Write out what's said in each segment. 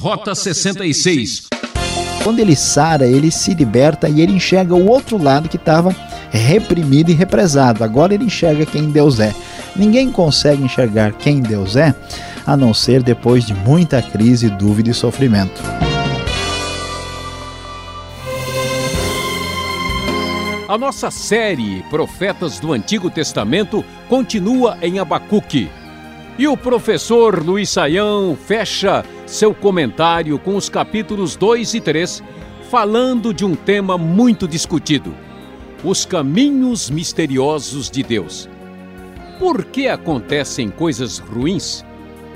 Rota 66. Quando ele sara, ele se liberta e ele enxerga o outro lado que estava reprimido e represado. Agora ele enxerga quem Deus é. Ninguém consegue enxergar quem Deus é a não ser depois de muita crise, dúvida e sofrimento. A nossa série Profetas do Antigo Testamento continua em Abacuque. E o professor Luiz Saião fecha seu comentário com os capítulos 2 e 3, falando de um tema muito discutido: os caminhos misteriosos de Deus. Por que acontecem coisas ruins?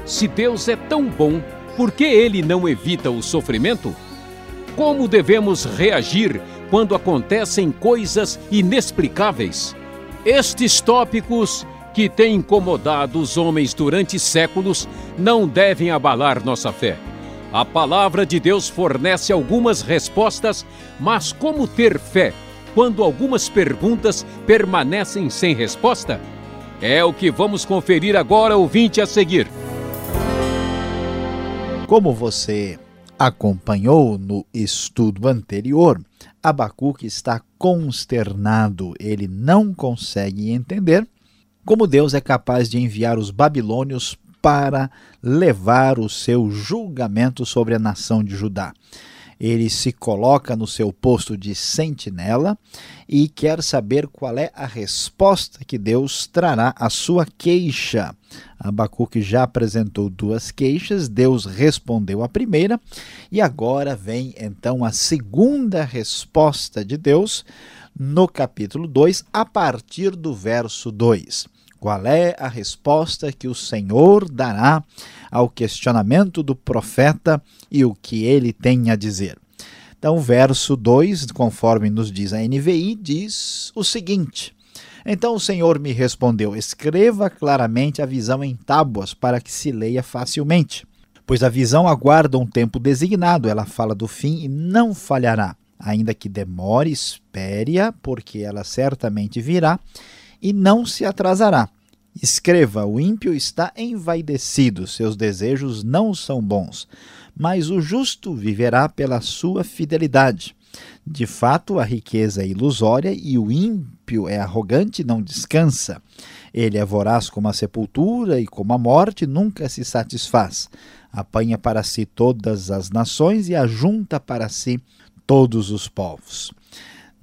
Se Deus é tão bom, por que ele não evita o sofrimento? Como devemos reagir quando acontecem coisas inexplicáveis? Estes tópicos que têm incomodado os homens durante séculos não devem abalar nossa fé. A palavra de Deus fornece algumas respostas, mas como ter fé quando algumas perguntas permanecem sem resposta? É o que vamos conferir agora, ouvinte, a seguir. Como você acompanhou no estudo anterior, Abacuque está consternado, ele não consegue entender como Deus é capaz de enviar os babilônios para levar o seu julgamento sobre a nação de Judá. Ele se coloca no seu posto de sentinela e quer saber qual é a resposta que Deus trará à sua queixa. Abacuque já apresentou duas queixas, Deus respondeu a primeira, e agora vem então a segunda resposta de Deus no capítulo 2, a partir do verso 2. Qual é a resposta que o Senhor dará ao questionamento do profeta e o que ele tem a dizer? Então, verso 2, conforme nos diz a NVI, diz o seguinte: Então o Senhor me respondeu: Escreva claramente a visão em tábuas para que se leia facilmente. Pois a visão aguarda um tempo designado, ela fala do fim e não falhará. Ainda que demore, espere-a, porque ela certamente virá e não se atrasará. Escreva: o ímpio está envaidecido, seus desejos não são bons, mas o justo viverá pela sua fidelidade. De fato, a riqueza é ilusória e o ímpio é arrogante e não descansa. Ele é voraz como a sepultura e como a morte, nunca se satisfaz. Apanha para si todas as nações e ajunta para si todos os povos.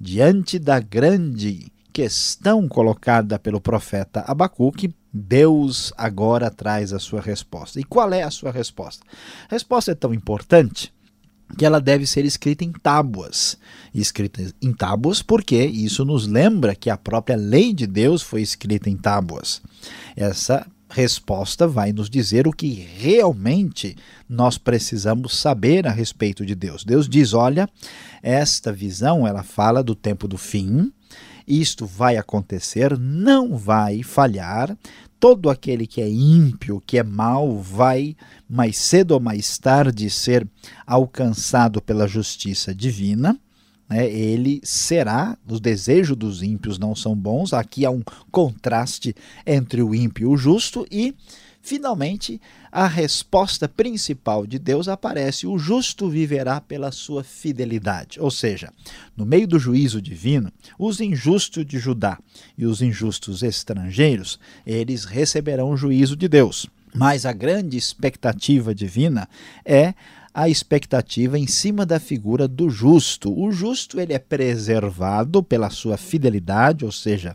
Diante da grande questão colocada pelo profeta Abacuque, Deus agora traz a sua resposta. E qual é a sua resposta? A resposta é tão importante que ela deve ser escrita em tábuas. Escrita em tábuas porque isso nos lembra que a própria lei de Deus foi escrita em tábuas. Essa resposta vai nos dizer o que realmente nós precisamos saber a respeito de Deus. Deus diz: "Olha, esta visão, ela fala do tempo do fim, isto vai acontecer, não vai falhar. Todo aquele que é ímpio, que é mau, vai mais cedo ou mais tarde ser alcançado pela justiça divina. Né? Ele será, os desejos dos ímpios não são bons. Aqui há um contraste entre o ímpio e o justo, e Finalmente, a resposta principal de Deus aparece: o justo viverá pela sua fidelidade. Ou seja, no meio do juízo divino, os injustos de Judá e os injustos estrangeiros, eles receberão o juízo de Deus. Mas a grande expectativa divina é a expectativa em cima da figura do justo. O justo ele é preservado pela sua fidelidade, ou seja,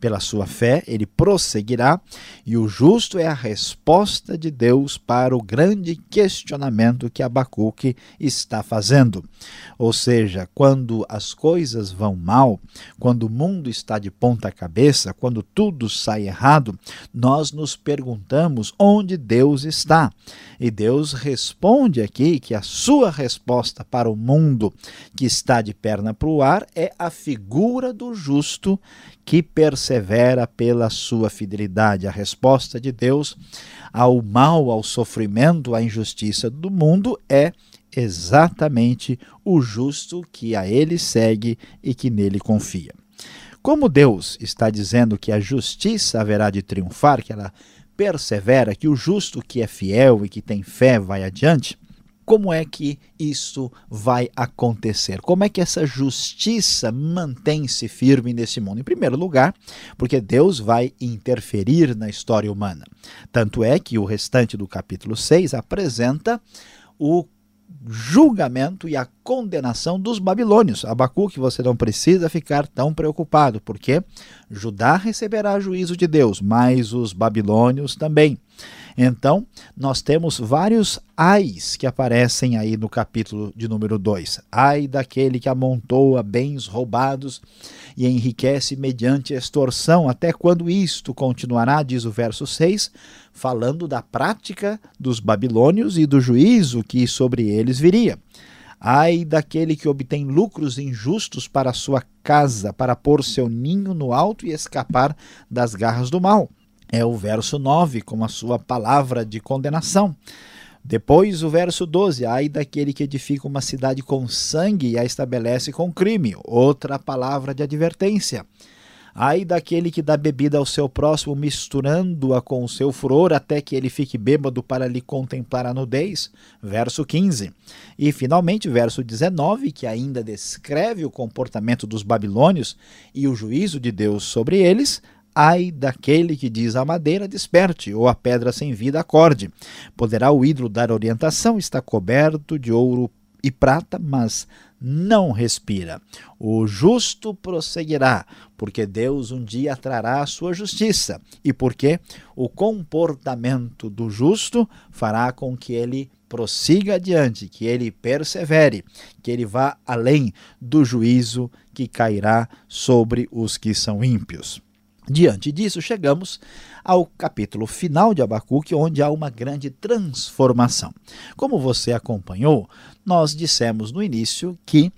pela sua fé, ele prosseguirá, e o justo é a resposta de Deus para o grande questionamento que Abacuque está fazendo. Ou seja, quando as coisas vão mal, quando o mundo está de ponta cabeça, quando tudo sai errado, nós nos perguntamos onde Deus está. E Deus responde aqui que a sua resposta para o mundo que está de perna para o ar é a figura do justo que persevera pela sua fidelidade. A resposta de Deus ao mal, ao sofrimento, à injustiça do mundo é exatamente o justo que a ele segue e que nele confia. Como Deus está dizendo que a justiça haverá de triunfar, que ela persevera, que o justo que é fiel e que tem fé vai adiante, como é que isso vai acontecer? Como é que essa justiça mantém-se firme nesse mundo? Em primeiro lugar, porque Deus vai interferir na história humana. Tanto é que o restante do capítulo 6 apresenta o julgamento e a condenação dos babilônios. Abacuque, você não precisa ficar tão preocupado, porque Judá receberá juízo de Deus, mas os babilônios também. Então, nós temos vários ais que aparecem aí no capítulo de número 2. Ai daquele que amontoa bens roubados e enriquece mediante extorsão, até quando isto continuará, diz o verso 6, falando da prática dos babilônios e do juízo que sobre eles viria. Ai daquele que obtém lucros injustos para sua casa, para pôr seu ninho no alto e escapar das garras do mal é o verso 9, com a sua palavra de condenação. Depois, o verso 12: Ai daquele que edifica uma cidade com sangue e a estabelece com crime. Outra palavra de advertência. Ai daquele que dá bebida ao seu próximo, misturando-a com o seu furor, até que ele fique bêbado para lhe contemplar a nudez. Verso 15. E, finalmente, verso 19, que ainda descreve o comportamento dos babilônios e o juízo de Deus sobre eles. Ai daquele que diz à madeira, desperte, ou a pedra sem vida, acorde. Poderá o ídolo dar orientação, está coberto de ouro e prata, mas não respira. O justo prosseguirá, porque Deus um dia trará a sua justiça, e porque o comportamento do justo fará com que ele prossiga adiante, que ele persevere, que ele vá além do juízo que cairá sobre os que são ímpios. Diante disso, chegamos ao capítulo final de Abacuque, onde há uma grande transformação. Como você acompanhou, nós dissemos no início que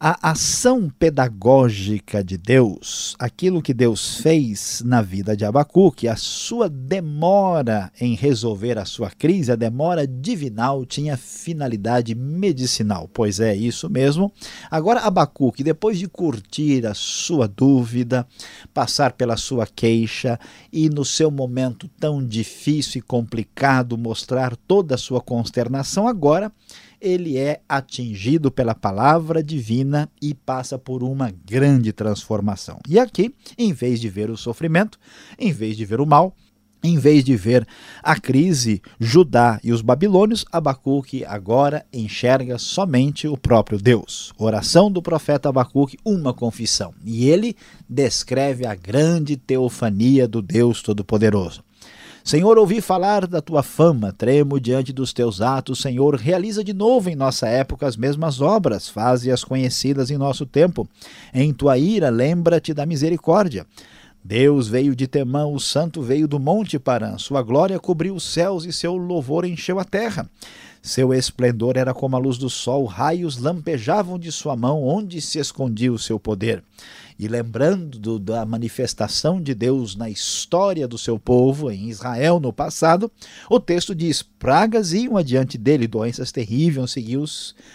a ação pedagógica de Deus, aquilo que Deus fez na vida de Abacuque, a sua demora em resolver a sua crise, a demora divinal tinha finalidade medicinal. Pois é, isso mesmo. Agora Abacuque, depois de curtir a sua dúvida, passar pela sua queixa e no seu momento tão difícil e complicado mostrar toda a sua consternação, agora ele é atingido pela palavra divina e passa por uma grande transformação. E aqui, em vez de ver o sofrimento, em vez de ver o mal, em vez de ver a crise, Judá e os babilônios, Abacuque agora enxerga somente o próprio Deus. Oração do profeta Abacuque, uma confissão. E ele descreve a grande teofania do Deus Todo-Poderoso. Senhor, ouvi falar da tua fama, tremo diante dos teus atos. Senhor, realiza de novo em nossa época as mesmas obras, faze-as conhecidas em nosso tempo. Em tua ira, lembra-te da misericórdia. Deus veio de Temã, o santo veio do monte Parã. Sua glória cobriu os céus e seu louvor encheu a terra. Seu esplendor era como a luz do sol, raios lampejavam de sua mão, onde se escondia o seu poder e lembrando da manifestação de Deus na história do seu povo, em Israel no passado, o texto diz: pragas iam adiante dele, doenças terríveis seguiam,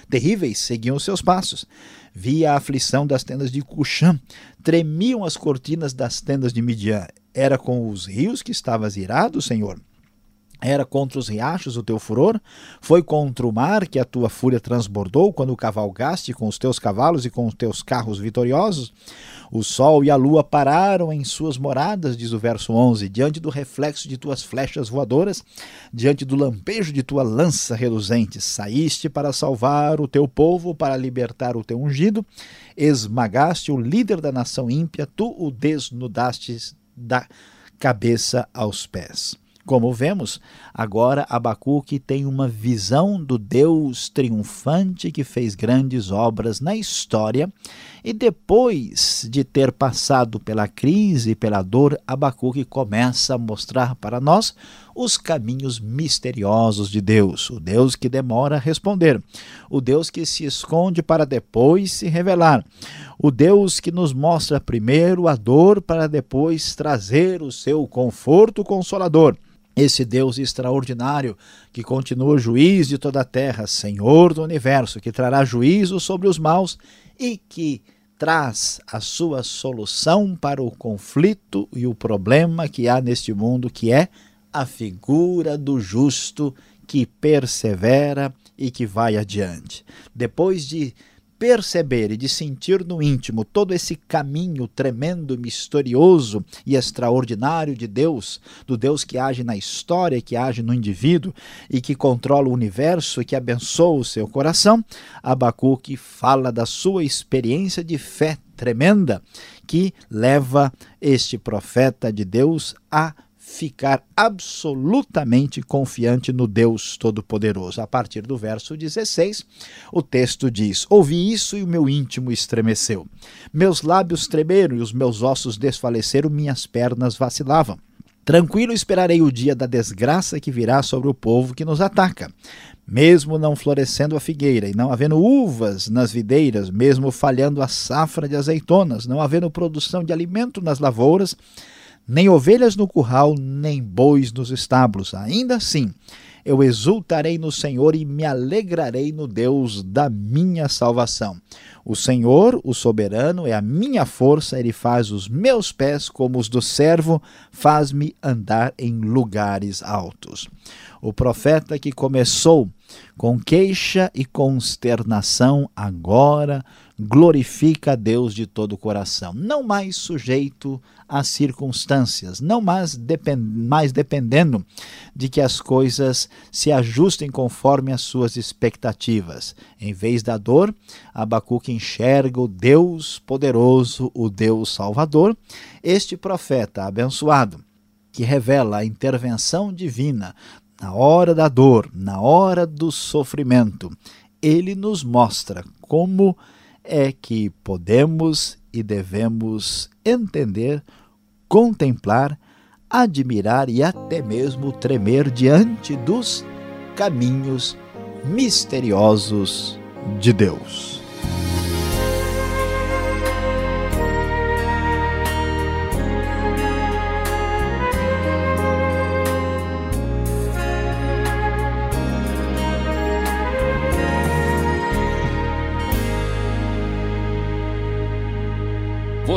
terríveis seguiam seus passos. Via a aflição das tendas de Cuxã, tremiam as cortinas das tendas de Midian. Era com os rios que estavas irado, Senhor? Era contra os riachos o teu furor? Foi contra o mar que a tua fúria transbordou quando cavalgaste com os teus cavalos e com os teus carros vitoriosos? O sol e a lua pararam em suas moradas, diz o verso 11, diante do reflexo de tuas flechas voadoras, diante do lampejo de tua lança reluzente. Saíste para salvar o teu povo, para libertar o teu ungido, esmagaste o líder da nação ímpia, tu o desnudaste da cabeça aos pés. Como vemos, agora Abacuque tem uma visão do Deus triunfante que fez grandes obras na história e depois de ter passado pela crise e pela dor, Abacuque começa a mostrar para nós os caminhos misteriosos de Deus, o Deus que demora a responder, o Deus que se esconde para depois se revelar, o Deus que nos mostra primeiro a dor para depois trazer o seu conforto consolador esse Deus extraordinário que continua juiz de toda a terra, Senhor do universo, que trará juízo sobre os maus e que traz a sua solução para o conflito e o problema que há neste mundo, que é a figura do justo que persevera e que vai adiante. Depois de perceber e de sentir no íntimo todo esse caminho tremendo, misterioso e extraordinário de Deus, do Deus que age na história, que age no indivíduo e que controla o universo e que abençoa o seu coração, Abacuque fala da sua experiência de fé tremenda que leva este profeta de Deus a ficar absolutamente confiante no Deus Todo-Poderoso. A partir do verso 16, o texto diz: Ouvi isso e o meu íntimo estremeceu. Meus lábios tremeram e os meus ossos desfaleceram, minhas pernas vacilavam. Tranquilo esperarei o dia da desgraça que virá sobre o povo que nos ataca. Mesmo não florescendo a figueira e não havendo uvas nas videiras, mesmo falhando a safra de azeitonas, não havendo produção de alimento nas lavouras, nem ovelhas no curral, nem bois nos estábulos. Ainda assim, eu exultarei no Senhor e me alegrarei no Deus da minha salvação. O Senhor, o soberano, é a minha força, ele faz os meus pés como os do servo, faz-me andar em lugares altos. O profeta que começou com queixa e consternação, agora glorifica a Deus de todo o coração, não mais sujeito às circunstâncias, não mais, depend mais dependendo de que as coisas se ajustem conforme as suas expectativas. Em vez da dor, Abacuque enxerga o Deus poderoso, o Deus salvador, este profeta abençoado que revela a intervenção divina na hora da dor, na hora do sofrimento, ele nos mostra como é que podemos e devemos entender, contemplar, admirar e até mesmo tremer diante dos caminhos misteriosos de Deus.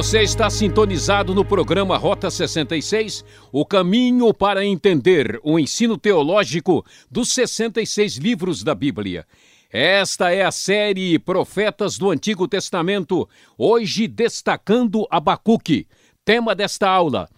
Você está sintonizado no programa Rota 66, o caminho para entender o ensino teológico dos 66 livros da Bíblia. Esta é a série Profetas do Antigo Testamento, hoje destacando Abacuque. Tema desta aula: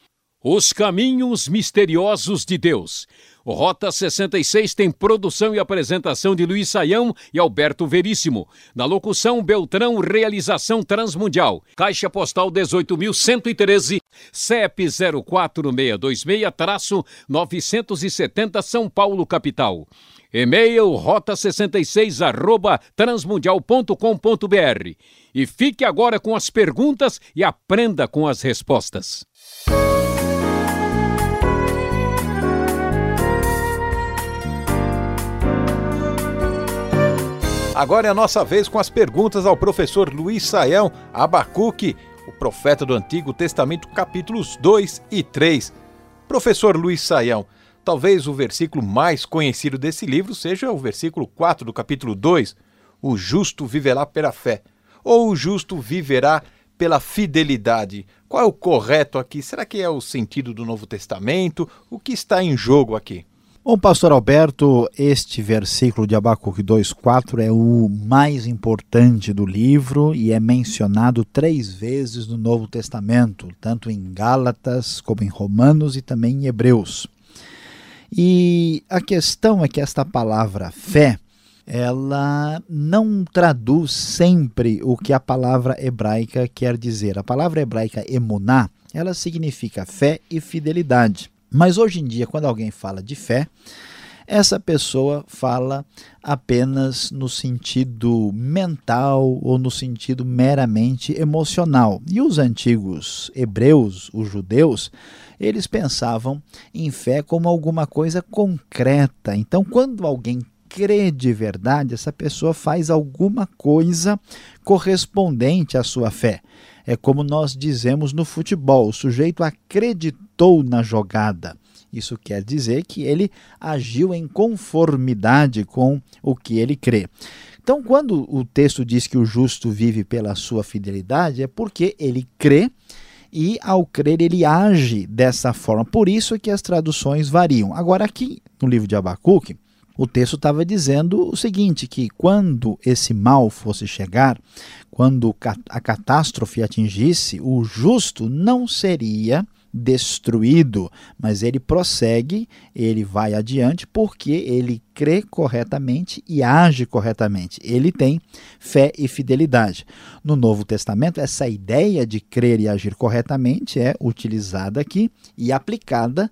Os caminhos misteriosos de Deus. O Rota 66 tem produção e apresentação de Luiz Saião e Alberto Veríssimo. Na locução, Beltrão, realização Transmundial. Caixa Postal 18.113, CEP 04626-970 São Paulo, capital. E-mail rota66 arroba transmundial.com.br. E fique agora com as perguntas e aprenda com as respostas. Agora é a nossa vez com as perguntas ao professor Luiz Saião Abacuque, o profeta do Antigo Testamento, capítulos 2 e 3. Professor Luiz Saião, talvez o versículo mais conhecido desse livro seja o versículo 4 do capítulo 2, o justo viverá pela fé, ou o justo viverá pela fidelidade. Qual é o correto aqui? Será que é o sentido do Novo Testamento? O que está em jogo aqui? Bom, pastor Alberto, este versículo de Abacuque 2,4 é o mais importante do livro e é mencionado três vezes no Novo Testamento, tanto em Gálatas como em Romanos e também em Hebreus. E a questão é que esta palavra fé, ela não traduz sempre o que a palavra hebraica quer dizer. A palavra hebraica emuná, ela significa fé e fidelidade. Mas hoje em dia, quando alguém fala de fé, essa pessoa fala apenas no sentido mental ou no sentido meramente emocional. E os antigos hebreus, os judeus, eles pensavam em fé como alguma coisa concreta. Então, quando alguém crê de verdade, essa pessoa faz alguma coisa correspondente à sua fé. É como nós dizemos no futebol: o sujeito acreditou na jogada. Isso quer dizer que ele agiu em conformidade com o que ele crê. Então, quando o texto diz que o justo vive pela sua fidelidade, é porque ele crê e, ao crer, ele age dessa forma. Por isso é que as traduções variam. Agora, aqui no livro de Abacuque, O texto estava dizendo o seguinte: que quando esse mal fosse chegar, quando a catástrofe atingisse, o justo não seria destruído, mas ele prossegue, ele vai adiante porque ele crê corretamente e age corretamente. Ele tem fé e fidelidade. No Novo Testamento, essa ideia de crer e agir corretamente é utilizada aqui e aplicada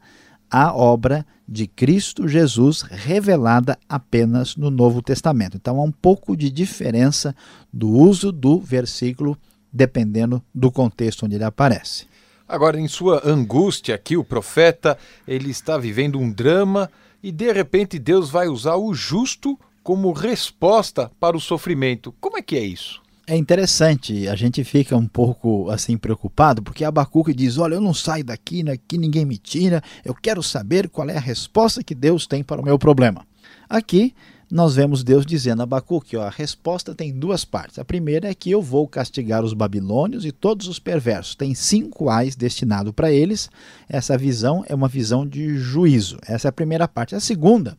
à obra de Cristo Jesus revelada apenas no Novo Testamento. Então há um pouco de diferença do uso do versículo dependendo do contexto onde ele aparece. Agora, em sua angústia aqui, o profeta, ele está vivendo um drama e de repente Deus vai usar o justo como resposta para o sofrimento. Como é que é isso? É interessante, a gente fica um pouco assim preocupado, porque Abacuque diz: Olha, eu não saio daqui, aqui ninguém me tira, eu quero saber qual é a resposta que Deus tem para o meu problema. Aqui nós vemos Deus dizendo a Abacuque, ó, a resposta tem duas partes. A primeira é que eu vou castigar os babilônios e todos os perversos. Tem cinco ais destinado para eles. Essa visão é uma visão de juízo. Essa é a primeira parte. A segunda,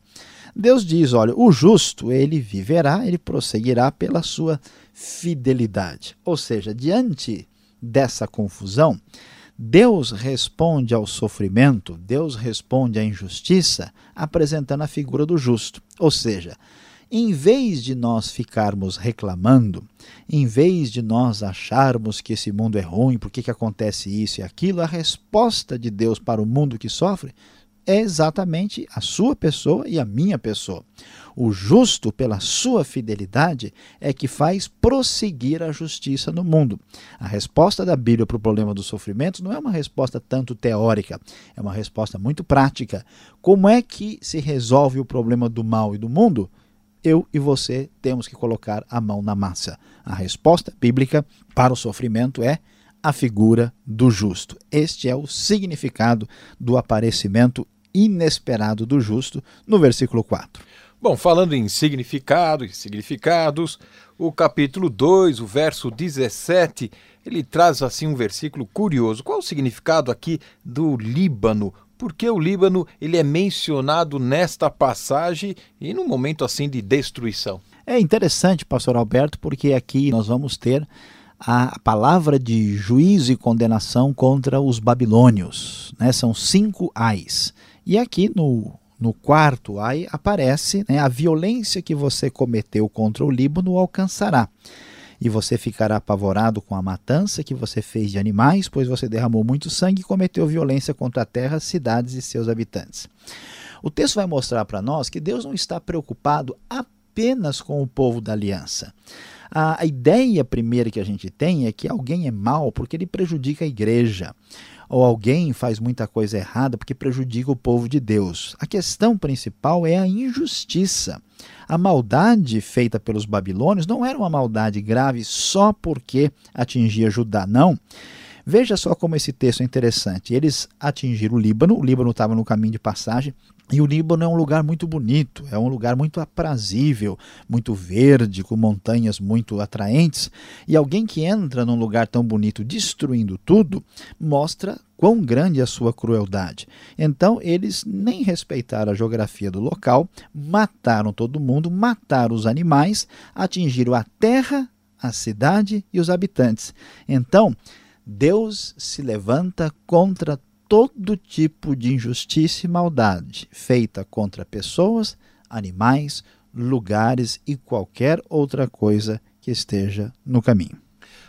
Deus diz, olha, o justo, ele viverá, ele prosseguirá pela sua fidelidade. Ou seja, diante dessa confusão, Deus responde ao sofrimento, Deus responde à injustiça, apresentando a figura do justo. Ou seja, em vez de nós ficarmos reclamando, em vez de nós acharmos que esse mundo é ruim, por que, que acontece isso e aquilo, a resposta de Deus para o mundo que sofre é exatamente a sua pessoa e a minha pessoa. O justo, pela sua fidelidade, é que faz prosseguir a justiça no mundo. A resposta da Bíblia para o problema do sofrimento não é uma resposta tanto teórica, é uma resposta muito prática. Como é que se resolve o problema do mal e do mundo? eu e você temos que colocar a mão na massa. A resposta bíblica para o sofrimento é a figura do justo. Este é o significado do aparecimento inesperado do justo no versículo 4. Bom, falando em significado e significados, o capítulo 2, o verso 17, ele traz assim um versículo curioso. Qual o significado aqui do Líbano? Por que o Líbano ele é mencionado nesta passagem e num momento assim de destruição? É interessante, pastor Alberto, porque aqui nós vamos ter a palavra de juízo e condenação contra os babilônios. Né? São cinco ais. E aqui no, no quarto ai aparece né, a violência que você cometeu contra o Líbano alcançará. E você ficará apavorado com a matança que você fez de animais, pois você derramou muito sangue e cometeu violência contra a terra, cidades e seus habitantes. O texto vai mostrar para nós que Deus não está preocupado apenas com o povo da aliança. A, a ideia primeira que a gente tem é que alguém é mal porque ele prejudica a igreja ou alguém faz muita coisa errada porque prejudica o povo de Deus. A questão principal é a injustiça. A maldade feita pelos babilônios não era uma maldade grave só porque atingia Judá, não. Veja só como esse texto é interessante. Eles atingiram o Líbano, o Líbano estava no caminho de passagem, e o Líbano é um lugar muito bonito, é um lugar muito aprazível, muito verde, com montanhas muito atraentes. E alguém que entra num lugar tão bonito destruindo tudo, mostra quão grande é a sua crueldade. Então eles nem respeitaram a geografia do local, mataram todo mundo, mataram os animais, atingiram a terra, a cidade e os habitantes. Então, Deus se levanta contra todo tipo de injustiça e maldade feita contra pessoas, animais, lugares e qualquer outra coisa que esteja no caminho.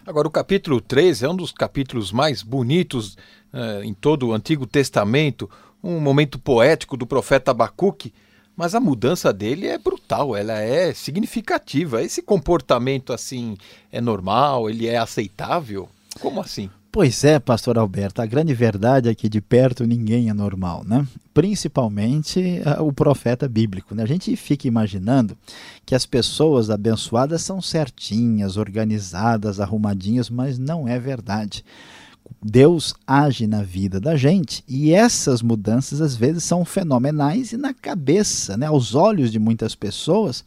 Agora, o capítulo 3 é um dos capítulos mais bonitos uh, em todo o Antigo Testamento, um momento poético do profeta Abacuque, mas a mudança dele é brutal, ela é significativa. Esse comportamento assim é normal, ele é aceitável? Como assim? Pois é, pastor Alberto, a grande verdade é que de perto ninguém é normal, né? Principalmente uh, o profeta bíblico. Né? A gente fica imaginando que as pessoas abençoadas são certinhas, organizadas, arrumadinhas, mas não é verdade. Deus age na vida da gente e essas mudanças às vezes são fenomenais e na cabeça, né, aos olhos de muitas pessoas,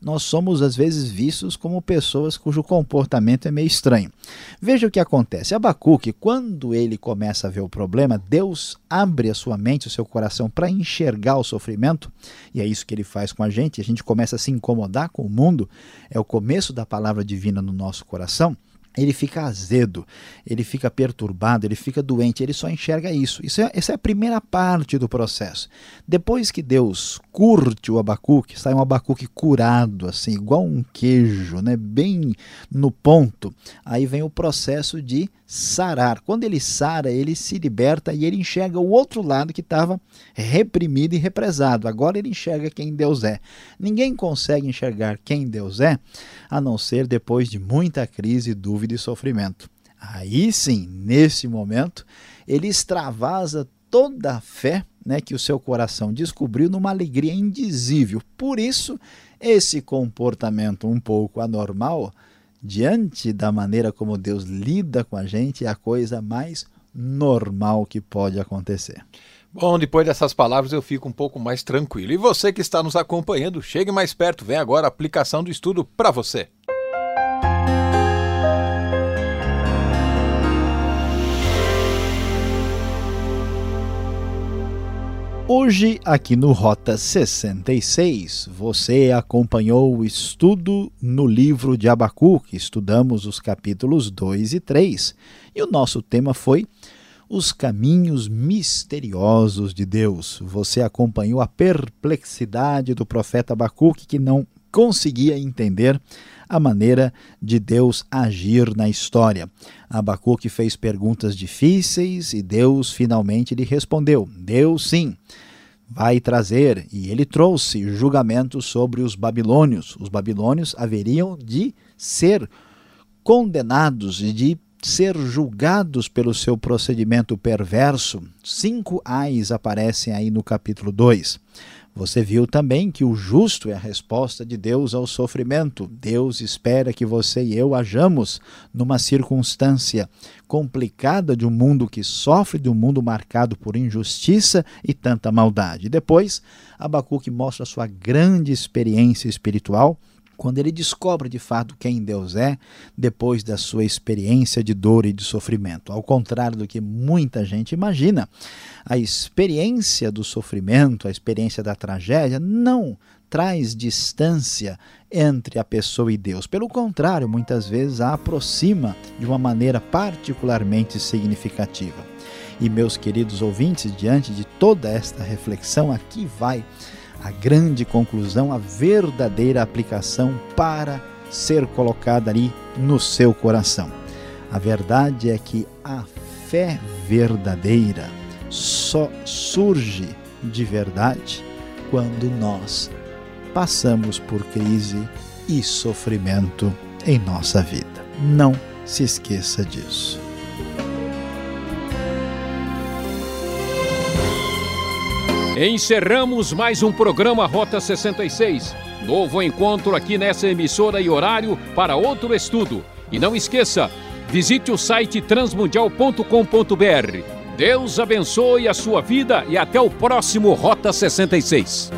nós somos às vezes vistos como pessoas cujo comportamento é meio estranho. Veja o que acontece. Abacuque, quando ele começa a ver o problema, Deus abre a sua mente, o seu coração para enxergar o sofrimento, e é isso que ele faz com a gente, a gente começa a se incomodar com o mundo, é o começo da palavra divina no nosso coração ele fica azedo, ele fica perturbado, ele fica doente, ele só enxerga isso. isso é, essa é a primeira parte do processo. Depois que Deus curte o abacuque, sai um abacuque curado, assim, igual um queijo, né, bem no ponto, aí vem o processo de sarar. Quando ele sara, ele se liberta e ele enxerga o outro lado que estava reprimido e represado. Agora ele enxerga quem Deus é. Ninguém consegue enxergar quem Deus é a não ser depois de muita crise, dúvida e sofrimento. Aí sim, nesse momento, ele extravasa toda a fé né, que o seu coração descobriu numa alegria indizível. Por isso, esse comportamento um pouco anormal diante da maneira como Deus lida com a gente, é a coisa mais normal que pode acontecer. Bom, depois dessas palavras eu fico um pouco mais tranquilo. E você que está nos acompanhando, chegue mais perto, vem agora a aplicação do estudo para você. Hoje, aqui no Rota 66, você acompanhou o estudo no livro de Abacuque. Estudamos os capítulos 2 e 3. E o nosso tema foi os caminhos misteriosos de Deus. Você acompanhou a perplexidade do profeta Abacuque, que não conseguia entender a maneira de Deus agir na história. Abacuque fez perguntas difíceis e Deus finalmente lhe respondeu: Deus sim vai trazer, e ele trouxe julgamento sobre os babilônios. Os babilônios haveriam de ser condenados e de ser julgados pelo seu procedimento perverso. Cinco ais aparecem aí no capítulo 2. Você viu também que o justo é a resposta de Deus ao sofrimento. Deus espera que você e eu hajamos numa circunstância complicada de um mundo que sofre, de um mundo marcado por injustiça e tanta maldade. Depois, Abacuque mostra sua grande experiência espiritual quando ele descobre de fato quem Deus é, depois da sua experiência de dor e de sofrimento. Ao contrário do que muita gente imagina, a experiência do sofrimento, a experiência da tragédia, não traz distância entre a pessoa e Deus. Pelo contrário, muitas vezes a aproxima de uma maneira particularmente significativa. E meus queridos ouvintes, diante de toda esta reflexão, aqui vai a grande conclusão, a verdadeira aplicação para ser colocada ali no seu coração. A verdade é que a fé verdadeira só surge de verdade quando nós passamos por crise e sofrimento em nossa vida. Não se esqueça disso. Encerramos mais um programa Rota 66. Novo encontro aqui nessa emissora e horário para outro estudo. E não esqueça, visite o site transmundial.com.br. Deus abençoe a sua vida e até o próximo Rota 66.